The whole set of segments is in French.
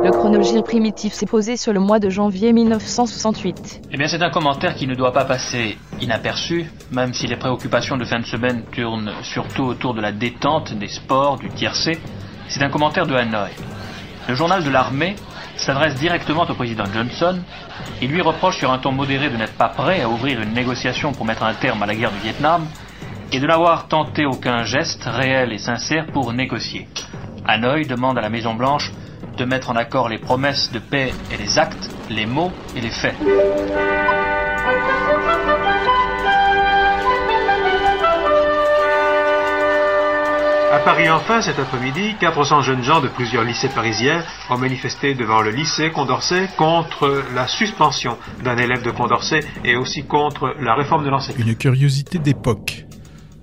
Le chronogire primitif s'est posé sur le mois de janvier 1968. Eh bien, c'est un commentaire qui ne doit pas passer inaperçu, même si les préoccupations de fin de semaine tournent surtout autour de la détente, des sports, du tiercé. C'est un commentaire de Hanoï. Le journal de l'armée s'adresse directement au président Johnson et lui reproche sur un ton modéré de n'être pas prêt à ouvrir une négociation pour mettre un terme à la guerre du Vietnam et de n'avoir tenté aucun geste réel et sincère pour négocier. Hanoï demande à la Maison Blanche de mettre en accord les promesses de paix et les actes, les mots et les faits. À Paris enfin, cet après-midi, 400 jeunes gens de plusieurs lycées parisiens ont manifesté devant le lycée Condorcet contre la suspension d'un élève de Condorcet et aussi contre la réforme de l'enseignement. Une curiosité d'époque.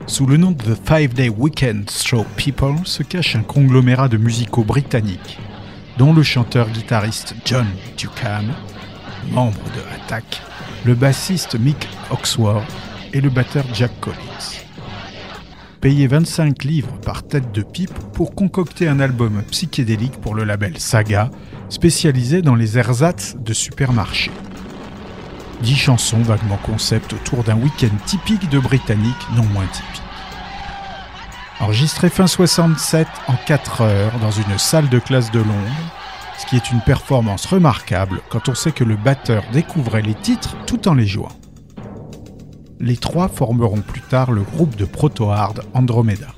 Sous le nom de The Five Day Weekend Show People se cache un conglomérat de musicaux britanniques dont le chanteur-guitariste John Ducan, membre de Attack, le bassiste Mick Oxworth et le batteur Jack Collins. Payé 25 livres par tête de pipe pour concocter un album psychédélique pour le label Saga, spécialisé dans les ersatz de supermarché. Dix chansons vaguement concept autour d'un week-end typique de Britannique non moins typique. Enregistré fin 67 en 4 heures dans une salle de classe de Londres, ce qui est une performance remarquable quand on sait que le batteur découvrait les titres tout en les jouant. Les trois formeront plus tard le groupe de proto-hard Andromeda.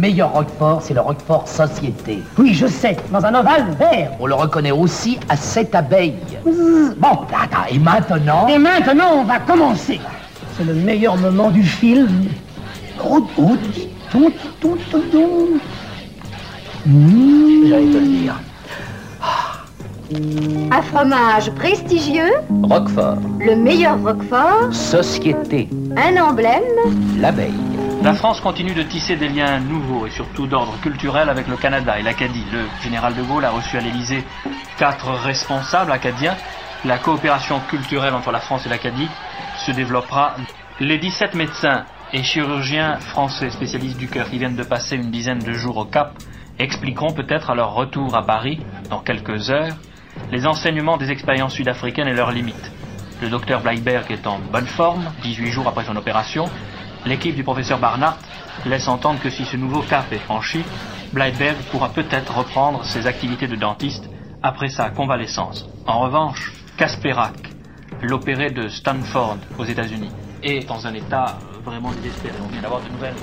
Meilleur Roquefort, c'est le Roquefort Société. Oui, je sais, dans un ovale vert. On le reconnaît aussi à cette abeille. Bon, attends, et maintenant Et maintenant, on va commencer. C'est le meilleur moment du film. Route, route, tout, tout, tout, tout. J'allais te le dire. Un fromage prestigieux, Roquefort, le meilleur Roquefort, Société, un emblème. l'abeille. La France continue de tisser des liens nouveaux et surtout d'ordre culturel avec le Canada et l'Acadie. Le général de Gaulle a reçu à l'Élysée quatre responsables acadiens. La coopération culturelle entre la France et l'Acadie se développera. Les 17 médecins et chirurgiens français spécialistes du cœur qui viennent de passer une dizaine de jours au Cap expliqueront peut-être à leur retour à Paris, dans quelques heures, les enseignements des expériences sud-africaines et leurs limites. Le docteur Bleiberg est en bonne forme, 18 jours après son opération. L'équipe du professeur Barnard laisse entendre que si ce nouveau cap est franchi, Bleiberg pourra peut-être reprendre ses activités de dentiste après sa convalescence. En revanche, Kasperak, l'opéré de Stanford aux États-Unis, est dans un état vraiment désespéré. On vient d'avoir de nouvelles.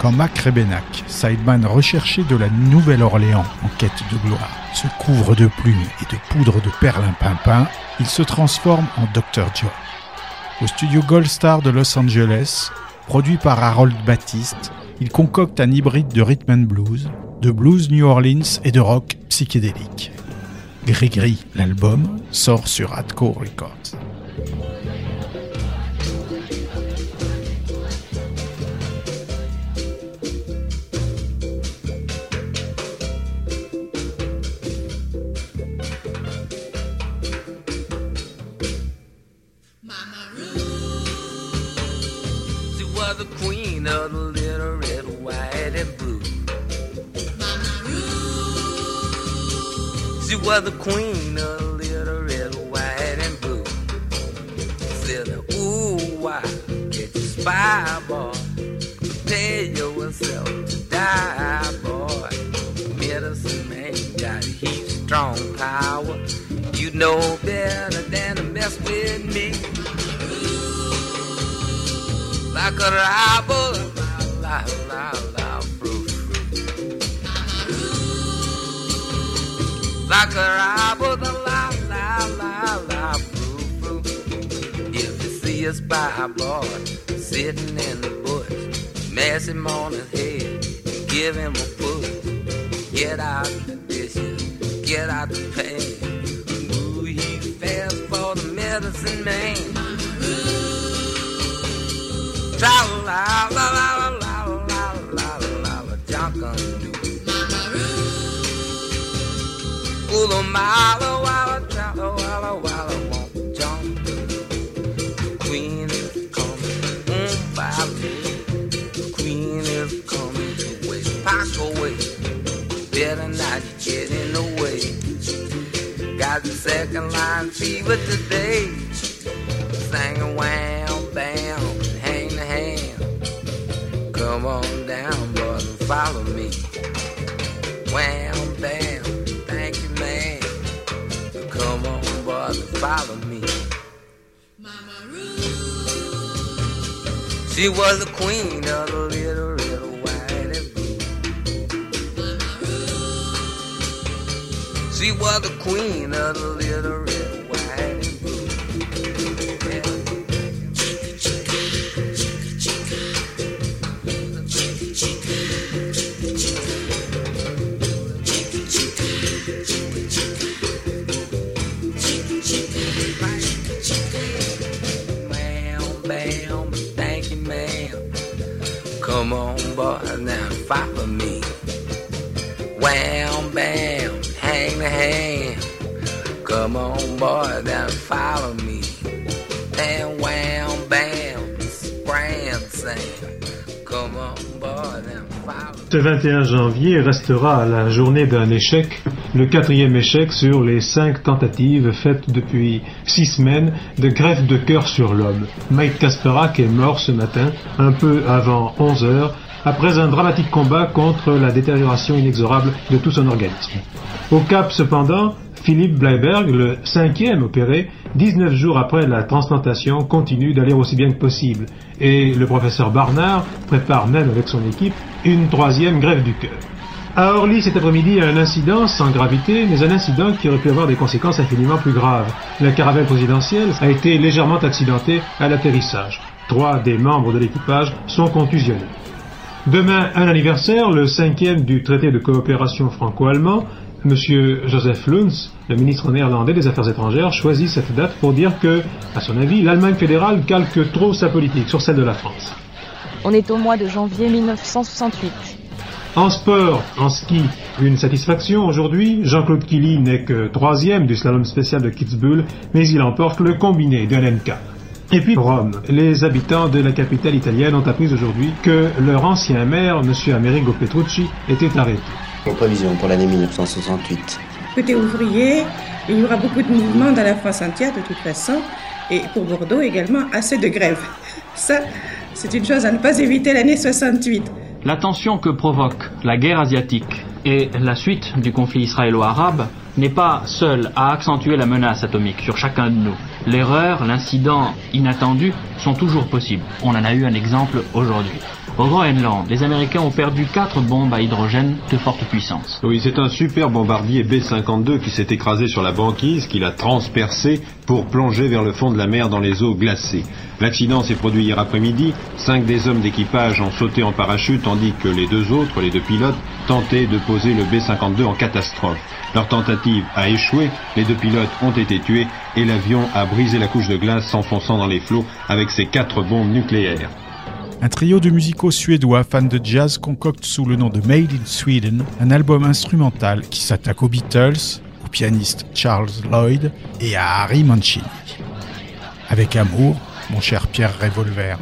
Quand Mac Rebenac, sideman recherché de la Nouvelle-Orléans en quête de gloire, se couvre de plumes et de poudre de perlimpinpin, il se transforme en Dr. John. Au studio Gold Star de Los Angeles, produit par Harold Baptiste, il concocte un hybride de rhythm and blues, de blues New Orleans et de rock psychédélique. Gris-Gris, l'album, sort sur Atco Records. The queen of little red, white, and blue. Said, ooh, why get you spy, boy? Prepare yourself to die, boy. Medicine man got heat, strong power. You know better than to mess with me like a The la la la la fruit. If you see a spy boy sitting in the bush, mess him on his head, and give him a push. Get out the dishes, get out the pan. Ooh, he fast for the medicine man. La la la la la Ooh, a mile a while tra la la while I won't jump. Queen is coming, mm, by me. Queen is coming to waste, pack away. Better not get in the way. Got the second line fever today. Follow me. She was the queen of the little red, white, and blue. She was the queen of the little now follow me. Bam, hang the. Come on, boy, follow me. Bam. Ce 21 janvier restera la journée d'un échec, le quatrième échec sur les cinq tentatives faites depuis six semaines de greffe de cœur sur l'homme. Mike Kasperak est mort ce matin, un peu avant 11 heures, après un dramatique combat contre la détérioration inexorable de tout son organisme. Au Cap, cependant, Philippe Bleiberg, le cinquième opéré, 19 jours après la transplantation, continue d'aller aussi bien que possible. Et le professeur Barnard prépare même avec son équipe une troisième grève du cœur. À Orly cet après-midi, un incident sans gravité, mais un incident qui aurait pu avoir des conséquences infiniment plus graves. La caravelle présidentielle a été légèrement accidentée à l'atterrissage. Trois des membres de l'équipage sont contusionnés. Demain, un anniversaire, le cinquième du traité de coopération franco-allemand. Monsieur Joseph Luns, le ministre néerlandais des Affaires étrangères, choisit cette date pour dire que, à son avis, l'Allemagne fédérale calque trop sa politique sur celle de la France. On est au mois de janvier 1968. En sport, en ski, une satisfaction aujourd'hui. Jean-Claude Killy n'est que troisième du slalom spécial de Kitzbühel, mais il emporte le combiné de LNK. Et puis Rome. Les habitants de la capitale italienne ont appris aujourd'hui que leur ancien maire, M. Amerigo Petrucci, était arrêté. Vos prévisions pour l'année 1968 Côté ouvrier, il y aura beaucoup de mouvements dans la France entière de toute façon, et pour Bordeaux également, assez de grèves. Ça, c'est une chose à ne pas éviter l'année 68. La tension que provoque la guerre asiatique et la suite du conflit israélo-arabe n'est pas seule à accentuer la menace atomique sur chacun de nous. L'erreur, l'incident inattendu sont toujours possibles. On en a eu un exemple aujourd'hui. Au Groenland, les Américains ont perdu quatre bombes à hydrogène de forte puissance. Oui, c'est un super bombardier B-52 qui s'est écrasé sur la banquise, qu'il a transpercé pour plonger vers le fond de la mer dans les eaux glacées. L'accident s'est produit hier après-midi. Cinq des hommes d'équipage ont sauté en parachute, tandis que les deux autres, les deux pilotes, tentaient de poser le B-52 en catastrophe. Leur tentative a échoué, les deux pilotes ont été tués et l'avion a brisé la couche de glace s'enfonçant dans les flots avec ses quatre bombes nucléaires. Un trio de musicaux suédois fans de jazz concocte sous le nom de Made in Sweden un album instrumental qui s'attaque aux Beatles, au pianiste Charles Lloyd et à Harry Mancini. Avec amour, mon cher Pierre Revolver.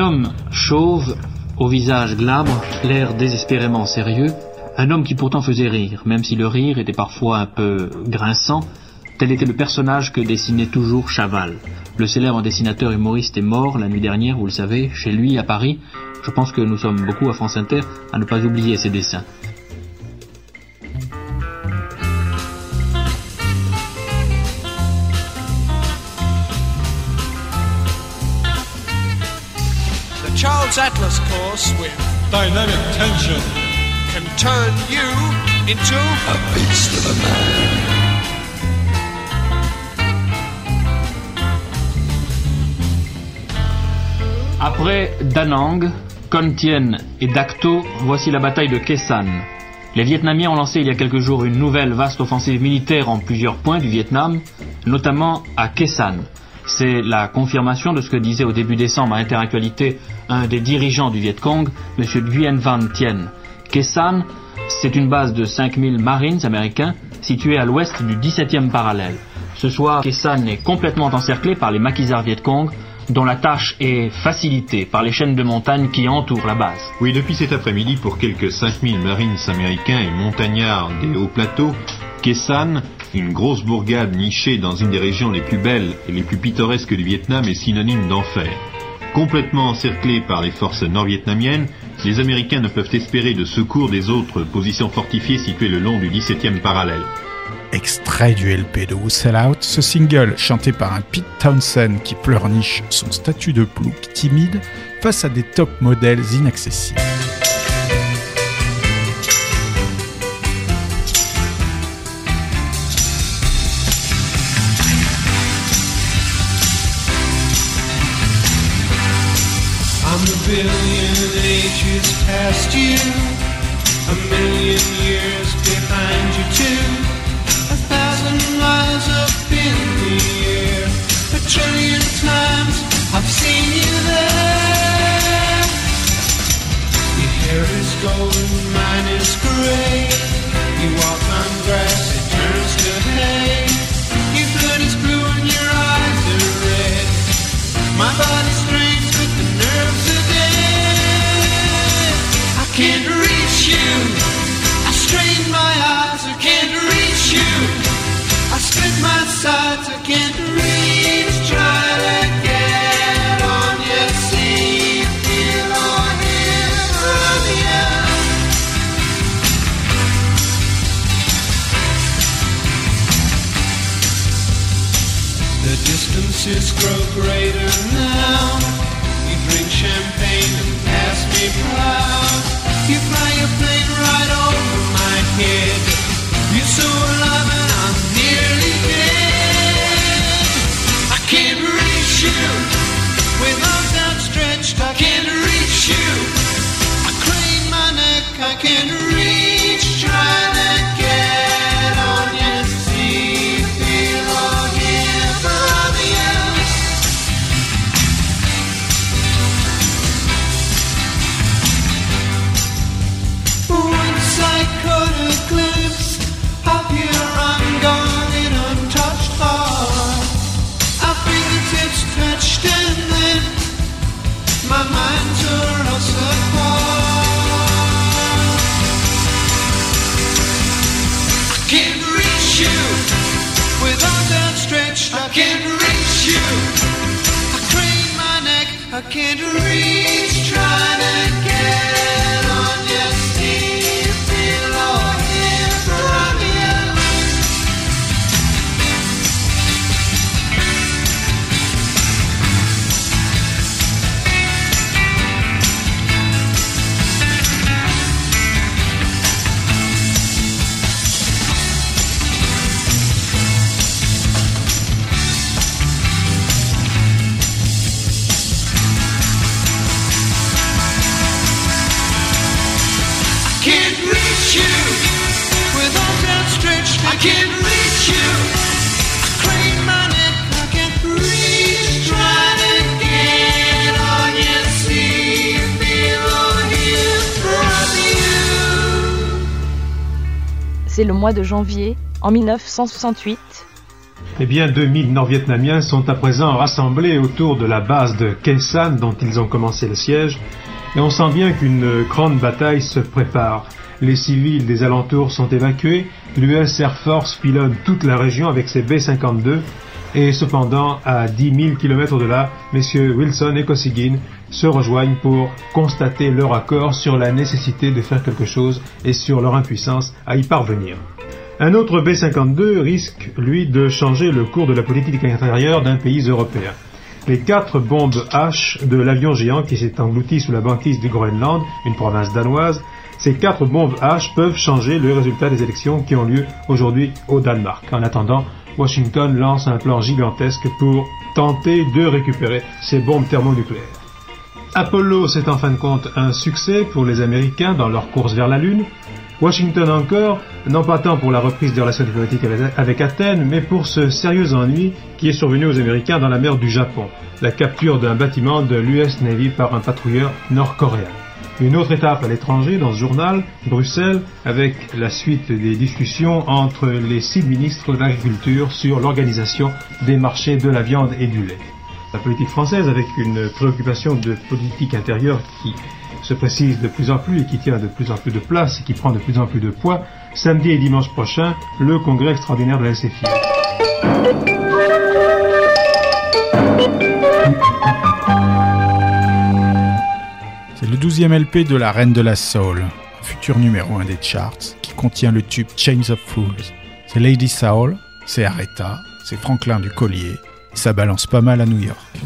Homme chauve, au visage glabre, l'air désespérément sérieux, un homme qui pourtant faisait rire, même si le rire était parfois un peu grinçant, tel était le personnage que dessinait toujours Chaval. Le célèbre dessinateur humoriste est mort la nuit dernière, vous le savez, chez lui à Paris. Je pense que nous sommes beaucoup à France Inter à ne pas oublier ses dessins. Atlas course. Après Danang, Con Thien et Dak To, voici la bataille de Khe Les Vietnamiens ont lancé il y a quelques jours une nouvelle vaste offensive militaire en plusieurs points du Vietnam, notamment à Khe C'est la confirmation de ce que disait au début décembre à Interactualité un des dirigeants du Viet Cong, M. Nguyen Van Tien. Khe c'est une base de 5000 Marines américains située à l'ouest du 17e parallèle. Ce soir, Khe est complètement encerclé par les maquisards Viet Cong, dont la tâche est facilitée par les chaînes de montagnes qui entourent la base. Oui, depuis cet après-midi, pour quelques 5000 Marines américains et montagnards des hauts plateaux, Kesan, une grosse bourgade nichée dans une des régions les plus belles et les plus pittoresques du Vietnam, est synonyme d'enfer. Complètement encerclés par les forces nord-vietnamiennes, les Américains ne peuvent espérer de secours des autres positions fortifiées situées le long du 17e parallèle. Extrait du LP de Who Sell Out, ce single, chanté par un Pete Townsend qui pleurniche son statut de plouc timide face à des top modèles inaccessibles. Billion ages past you, a million years behind you too. A thousand miles up in the air, a trillion times I've seen you there. Your hair is golden, mine is gray. You walk on grass, it turns to hay. Your blood is blue and your eyes are red. My body distances grow greater now. You drink champagne and pass me proud. I can't Le mois de janvier, en 1968. Eh bien, 2000 Nord-Vietnamiens sont à présent rassemblés autour de la base de Khe Sanh dont ils ont commencé le siège, et on sent bien qu'une grande bataille se prépare. Les civils des alentours sont évacués, l'US Air Force pilonne toute la région avec ses B-52, et cependant, à 10 000 km de là, messieurs Wilson et Kosygin se rejoignent pour constater leur accord sur la nécessité de faire quelque chose et sur leur impuissance à y parvenir. Un autre B-52 risque, lui, de changer le cours de la politique intérieure d'un pays européen. Les quatre bombes H de l'avion géant qui s'est englouti sous la banquise du Groenland, une province danoise, ces quatre bombes H peuvent changer le résultat des élections qui ont lieu aujourd'hui au Danemark. En attendant, Washington lance un plan gigantesque pour tenter de récupérer ces bombes thermonucléaires. Apollo, c'est en fin de compte un succès pour les Américains dans leur course vers la Lune. Washington encore, non pas tant pour la reprise des relations diplomatiques avec Athènes, mais pour ce sérieux ennui qui est survenu aux Américains dans la mer du Japon, la capture d'un bâtiment de l'US Navy par un patrouilleur nord-coréen. Une autre étape à l'étranger dans ce journal, Bruxelles, avec la suite des discussions entre les six ministres de l'Agriculture sur l'organisation des marchés de la viande et du lait. La politique française, avec une préoccupation de politique intérieure qui se précise de plus en plus et qui tient de plus en plus de place et qui prend de plus en plus de poids, samedi et dimanche prochain, le congrès extraordinaire de la SFI. Le 12e LP de la Reine de la Soul, futur numéro 1 des charts, qui contient le tube Chains of Fools. C'est Lady Soul, c'est Aretha, c'est Franklin du Collier, ça balance pas mal à New York.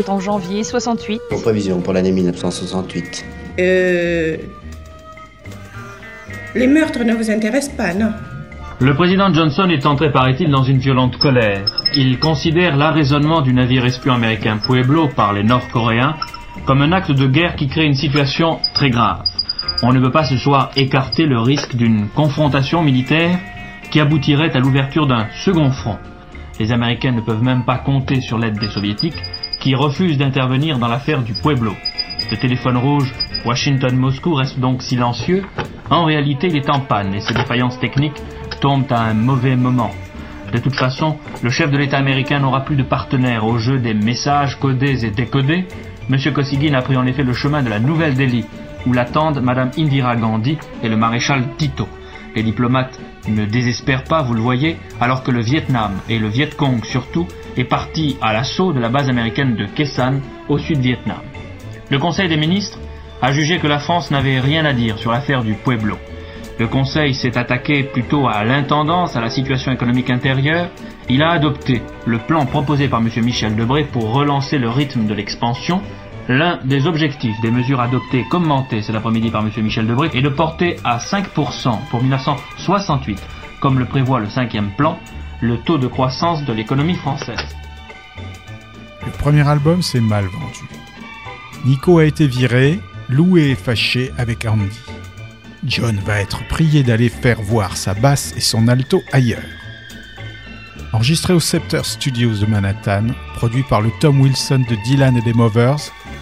Est en janvier 68. Vos prévisions pour l'année 1968. Euh, Les meurtres ne vous intéressent pas, non? Le président Johnson est entré, paraît-il, dans une violente colère. Il considère l'arraisonnement du navire espion américain Pueblo par les Nord-Coréens comme un acte de guerre qui crée une situation très grave. On ne peut pas ce soir écarter le risque d'une confrontation militaire qui aboutirait à l'ouverture d'un second front. Les Américains ne peuvent même pas compter sur l'aide des Soviétiques, qui refusent d'intervenir dans l'affaire du Pueblo. Le téléphone rouge Washington-Moscou reste donc silencieux. En réalité, il est en panne et ses défaillances techniques tombent à un mauvais moment. De toute façon, le chef de l'État américain n'aura plus de partenaire au jeu des messages codés et décodés. M. Kosygin a pris en effet le chemin de la Nouvelle-Delhi, où l'attendent Mme Indira Gandhi et le maréchal Tito. Les diplomates ne désespèrent pas, vous le voyez, alors que le Vietnam, et le Viet Cong surtout, est parti à l'assaut de la base américaine de Kesan, au sud-Vietnam. Le Conseil des ministres a jugé que la France n'avait rien à dire sur l'affaire du Pueblo. Le Conseil s'est attaqué plutôt à l'intendance, à la situation économique intérieure. Il a adopté le plan proposé par M. Michel Debré pour relancer le rythme de l'expansion. L'un des objectifs des mesures adoptées commentées cet après-midi par M. Michel Debré est de porter à 5% pour 1968, comme le prévoit le cinquième plan, le taux de croissance de l'économie française. Le premier album s'est mal vendu. Nico a été viré, Lou est fâché avec Andy. John va être prié d'aller faire voir sa basse et son alto ailleurs. Enregistré au Scepter Studios de Manhattan, produit par le Tom Wilson de Dylan et des Movers,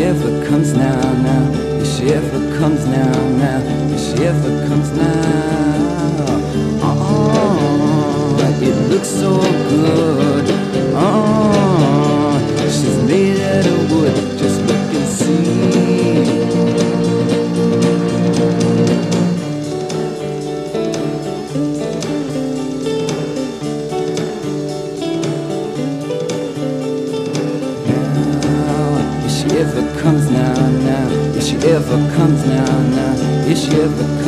Your shiver comes now, now. if she ever comes now, now. if she ever comes now. Oh, it looks so good. Oh, she's made out of wood. Just look and see. Now.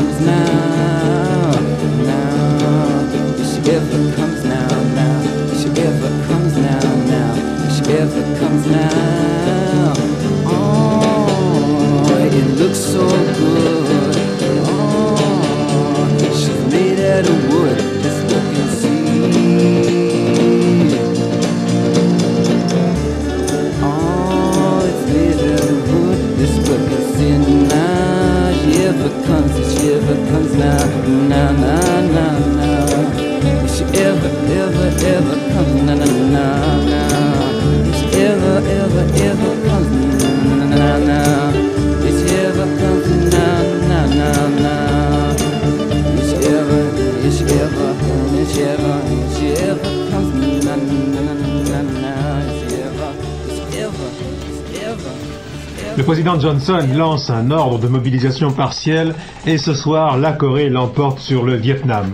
Johnson lance un ordre de mobilisation partielle et ce soir, la Corée l'emporte sur le Vietnam.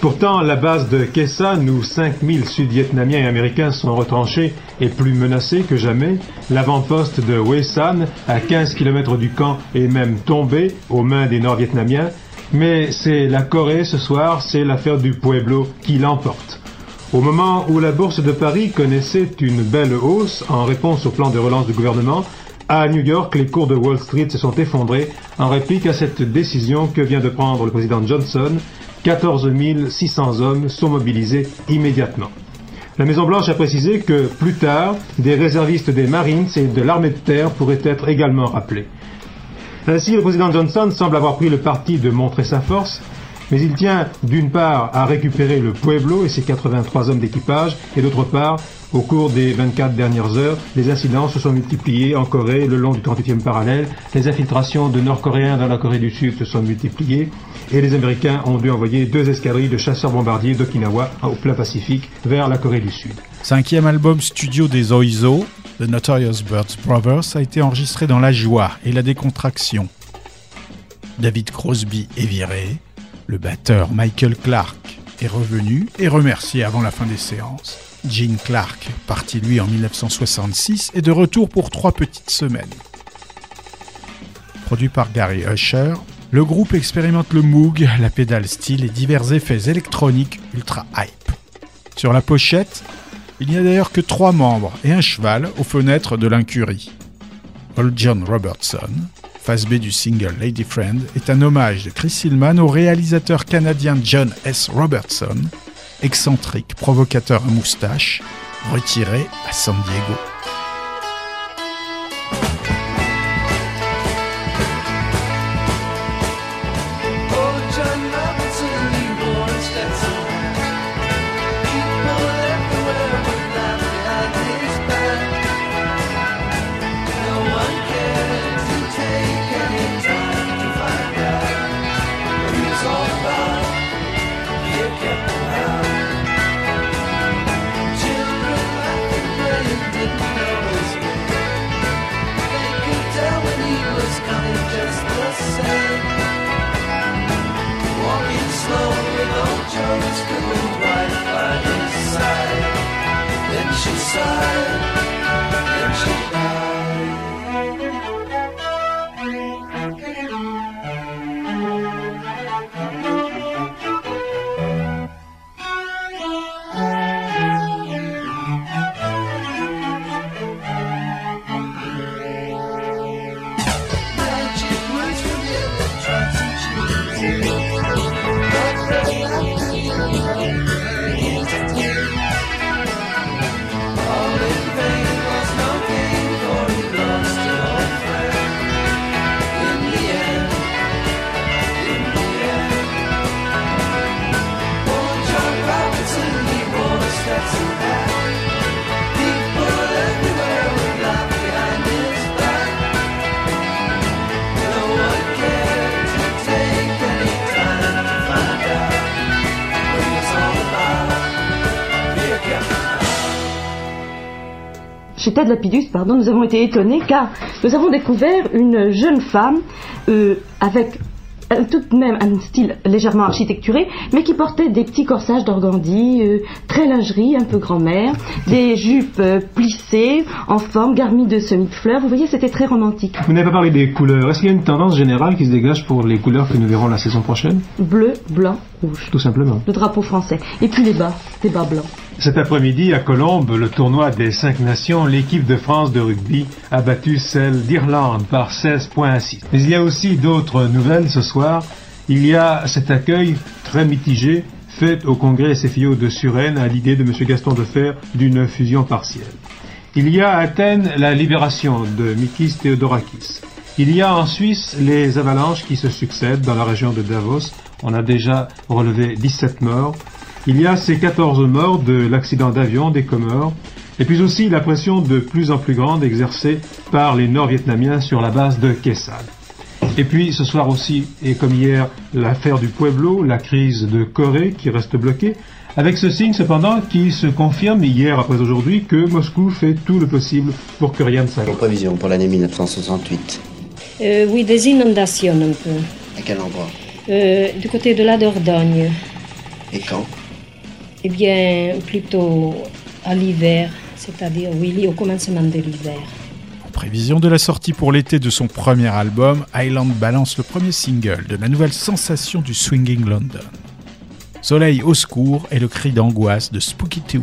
Pourtant, la base de Kesan, où 5000 Sud-Vietnamiens et Américains sont retranchés, est plus menacée que jamais. L'avant-poste de Hue San, à 15 km du camp, est même tombé aux mains des Nord-Vietnamiens. Mais c'est la Corée ce soir, c'est l'affaire du Pueblo qui l'emporte. Au moment où la bourse de Paris connaissait une belle hausse en réponse au plan de relance du gouvernement, à New York, les cours de Wall Street se sont effondrés en réplique à cette décision que vient de prendre le président Johnson. 14 600 hommes sont mobilisés immédiatement. La Maison-Blanche a précisé que plus tard, des réservistes des Marines et de l'armée de terre pourraient être également rappelés. Ainsi, le président Johnson semble avoir pris le parti de montrer sa force, mais il tient d'une part à récupérer le Pueblo et ses 83 hommes d'équipage, et d'autre part, au cours des 24 dernières heures, les incidents se sont multipliés en Corée le long du 38e parallèle, les infiltrations de Nord-Coréens dans la Corée du Sud se sont multipliées, et les Américains ont dû envoyer deux escadrilles de chasseurs-bombardiers d'Okinawa au plein Pacifique vers la Corée du Sud. Cinquième album studio des Oizo, The Notorious Birds Brothers, a été enregistré dans la joie et la décontraction. David Crosby est viré, le batteur Michael Clark est revenu et remercié avant la fin des séances. Gene Clark, parti lui en 1966, est de retour pour trois petites semaines. Produit par Gary Usher, Le groupe expérimente le Moog, la pédale style et divers effets électroniques ultra hype. Sur la pochette, il n'y a d'ailleurs que trois membres et un cheval aux fenêtres de l'incurie. Old John Robertson, face B du single Lady Friend, est un hommage de Chris Hillman au réalisateur canadien John S. Robertson, excentrique, provocateur à moustache, retiré à San Diego. Ted Lapidus, pardon, nous avons été étonnés car nous avons découvert une jeune femme euh, avec euh, tout de même un style légèrement architecturé, mais qui portait des petits corsages d'organdie, euh, très lingerie, un peu grand-mère, des jupes euh, plissées, en forme, garnies de semis de fleurs. Vous voyez, c'était très romantique. Vous n'avez pas parlé des couleurs. Est-ce qu'il y a une tendance générale qui se dégage pour les couleurs que nous verrons la saison prochaine? Bleu, blanc, rouge. Tout simplement. Le drapeau français. Et puis les bas, des bas blancs. Cet après-midi, à Colombes, le tournoi des cinq nations, l'équipe de France de rugby a battu celle d'Irlande par 16 points à 6. Mais il y a aussi d'autres nouvelles ce soir. Il y a cet accueil très mitigé fait au congrès SFIO de Suresnes à l'idée de M. Gaston Defer d'une fusion partielle. Il y a à Athènes la libération de Mikis Theodorakis. Il y a en Suisse les avalanches qui se succèdent dans la région de Davos. On a déjà relevé 17 morts. Il y a ces 14 morts de l'accident d'avion des Comores. Et puis aussi la pression de plus en plus grande exercée par les Nord-Vietnamiens sur la base de Kessal. Et puis ce soir aussi, et comme hier, l'affaire du Pueblo, la crise de Corée qui reste bloquée, avec ce signe cependant qui se confirme hier après aujourd'hui que Moscou fait tout le possible pour que rien ne s'arrête. Prévision pour l'année 1968. Euh, oui, des inondations un peu. À quel endroit? Euh, du côté de la Dordogne. Et quand? Eh bien, plutôt à l'hiver, c'est-à-dire, au commencement de l'hiver. En prévision de la sortie pour l'été de son premier album, Island balance le premier single de la nouvelle sensation du swinging London. Soleil au secours est le cri d'angoisse de Spooky Tooth.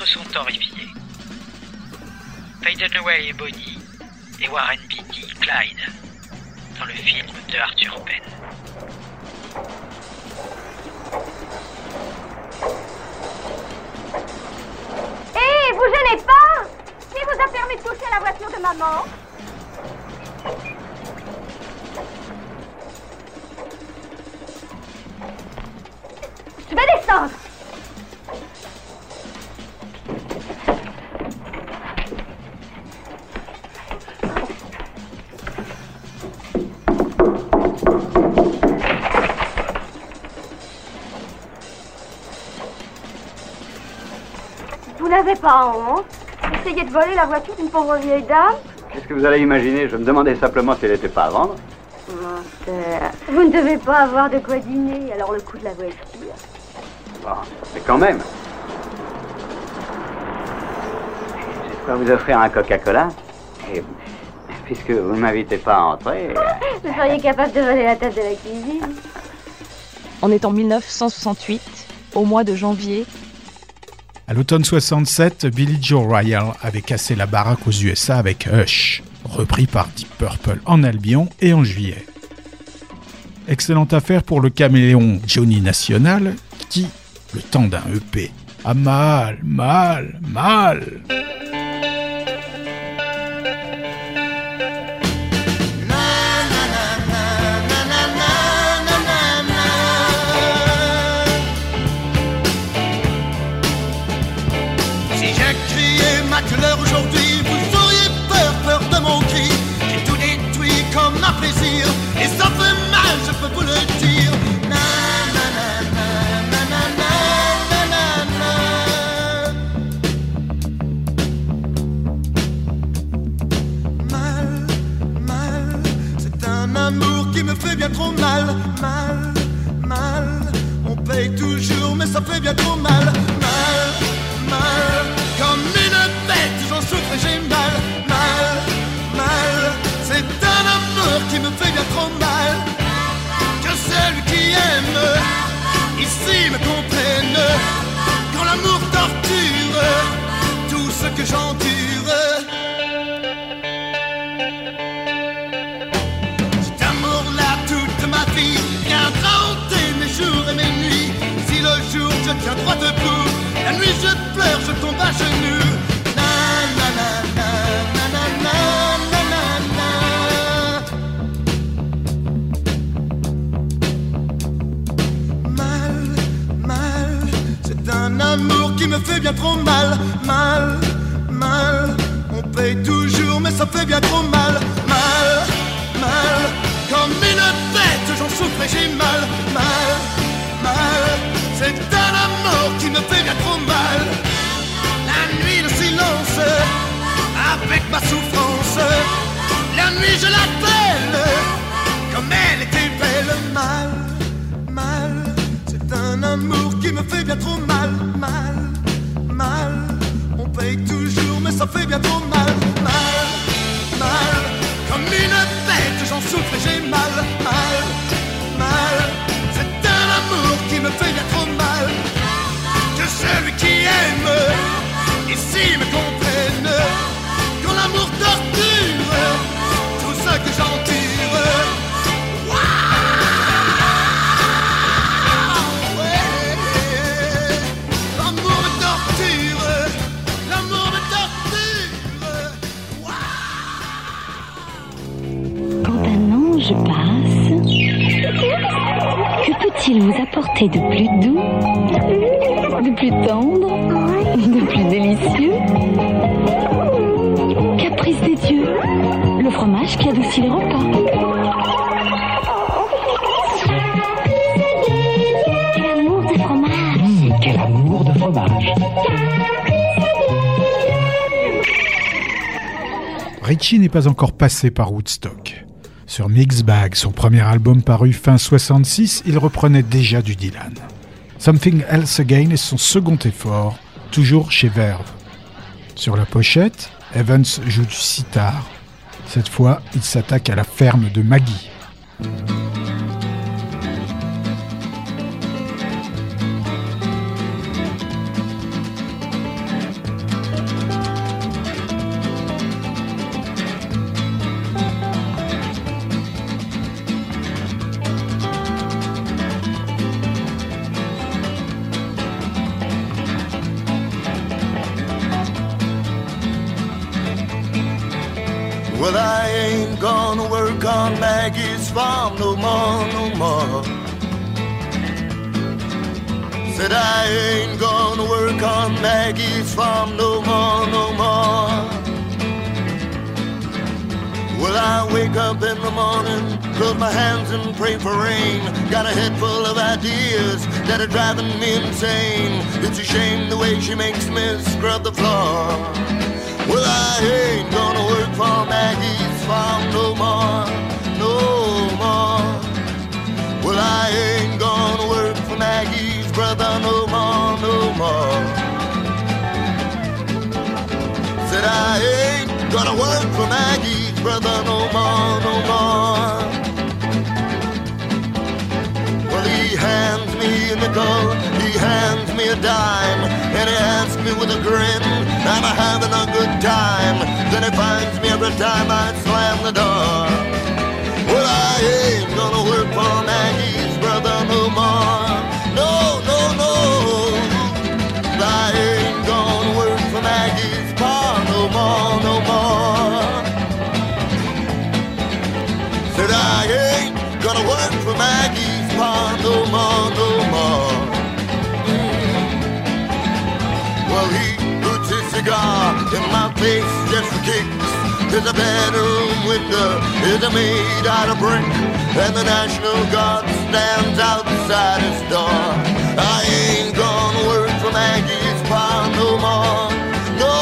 D'autres sont horrifiés. Faye Dunaway et Bonnie, et Warren Beatty, Clyde, dans le film de Arthur Penn. Hé, vous gênez pas? Qui vous a permis de toucher à la voiture de maman? Je vais descendre n'avez pas honte Essayez de voler la voiture d'une pauvre vieille dame Qu'est-ce que vous allez imaginer? Je me demandais simplement si elle n'était pas à vendre. Menteur. Vous ne devez pas avoir de quoi dîner, alors le coup de la voiture. Bon, mais quand même. peux vous offrir un Coca-Cola? Et puisque vous ne m'invitez pas à entrer, Vous seriez capable de voler la table de la cuisine. On est en 1968, au mois de janvier. À l'automne 67, Billy Joe Royal avait cassé la baraque aux USA avec Hush, repris par Deep Purple en Albion et en juillet. Excellente affaire pour le caméléon Johnny National qui, le temps d'un EP, a mal, mal, mal. Amour qui me fait bien trop mal. Mal, mal, on paye toujours, mais ça fait bien trop mal. Mal, mal, comme une bête, j'en souffre et j'ai mal. Mal, mal, c'est un amour qui me fait bien trop mal. Que celui qui aime, ici me peut-il vous apporter de plus doux, de plus tendre, de plus délicieux Caprice des dieux, le fromage qui adoucit les repas. Quel amour de fromage Quel amour de fromage Richie n'est pas encore passé par Woodstock. Sur Mixed Bag, son premier album paru fin 66, il reprenait déjà du Dylan. Something Else Again est son second effort, toujours chez Verve. Sur la pochette, Evans joue du sitar. Cette fois, il s'attaque à la ferme de Maggie. Gonna work on Maggie's farm no more, no more. Said I ain't gonna work on Maggie's farm no more, no more. Well, I wake up in the morning, close my hands and pray for rain. Got a head full of ideas that are driving me insane. It's a shame the way she makes me scrub the floor. Well, I ain't gonna work for Maggie's farm no more, no more. Well, I ain't gonna work for Maggie's brother no more, no more. Said I ain't gonna work for Maggie's brother no more, no more. Well, he hands me a nickel, he hands me a dime, and he asks me with a grin, am I having a good time? Then he finds me every time I slam the door. Well, I ain't gonna work for Maggie's brother no more. No, no, no. I ain't gonna work for Maggie's pa no more, no more. Said I ain't gonna work for Maggie's pa no more, no There's a bedroom window, is made out of brick, and the National Guard stands outside his door. I ain't gonna work for Maggie's pa no more, no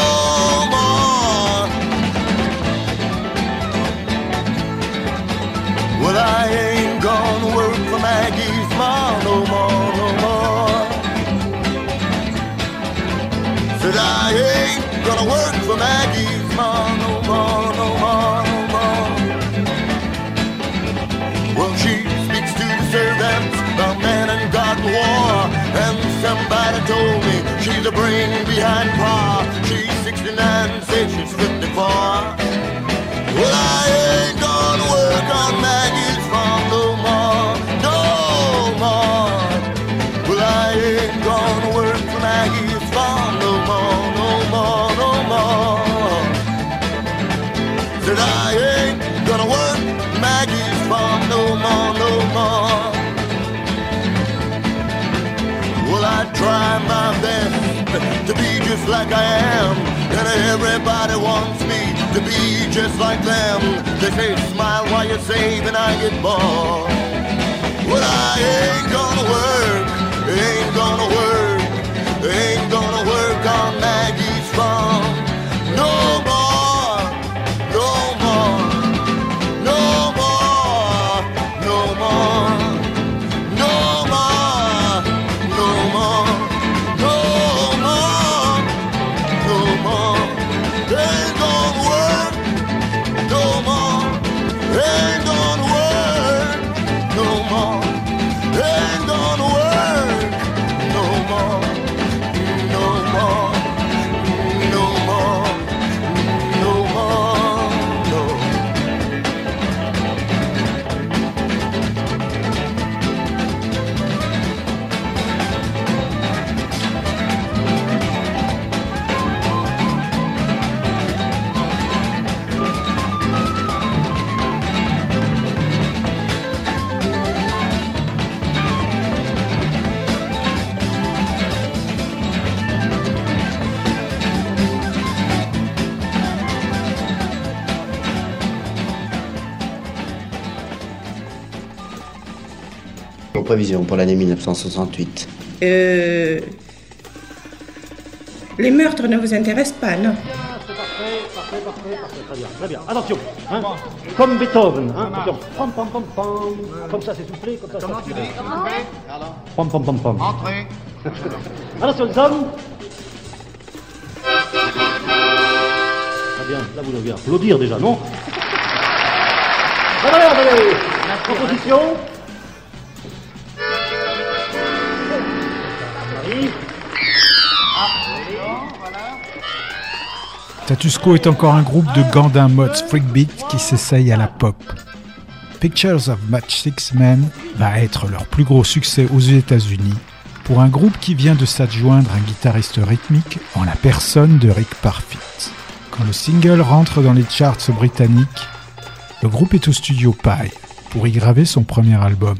more. Well, I ain't gonna work for Maggie's mom no more, no more. Said I ain't gonna work for Maggie's somebody told me she's a brain behind par. She's 69, says she's 54. Like I am, and everybody wants me to be just like them. They say smile while you save, and I get bored. Well, I ain't gonna work, ain't gonna work, ain't gonna work on Maggie's Pour l'année 1968. Euh, les meurtres ne vous intéressent pas, non? Parfait, parfait, parfait, très bien, très bien. Attention, hein, comme Beethoven, hein, attention. Pam, pam, pam, pam. Comme ça, c'est soufflé, comme ça, Comment c'est tu dis Pam, pam, pam, pam. Entrez. Attention, les hommes. Très bien, là, vous devez applaudir déjà, non? Allez, allez, allez. Proposition. Marie. Status Quo est encore un groupe de gandins mods freakbeat qui s'essaye à la pop. Pictures of Match Six Men va être leur plus gros succès aux États-Unis pour un groupe qui vient de s'adjoindre un guitariste rythmique en la personne de Rick Parfitt. Quand le single rentre dans les charts britanniques, le groupe est au studio Pie pour y graver son premier album.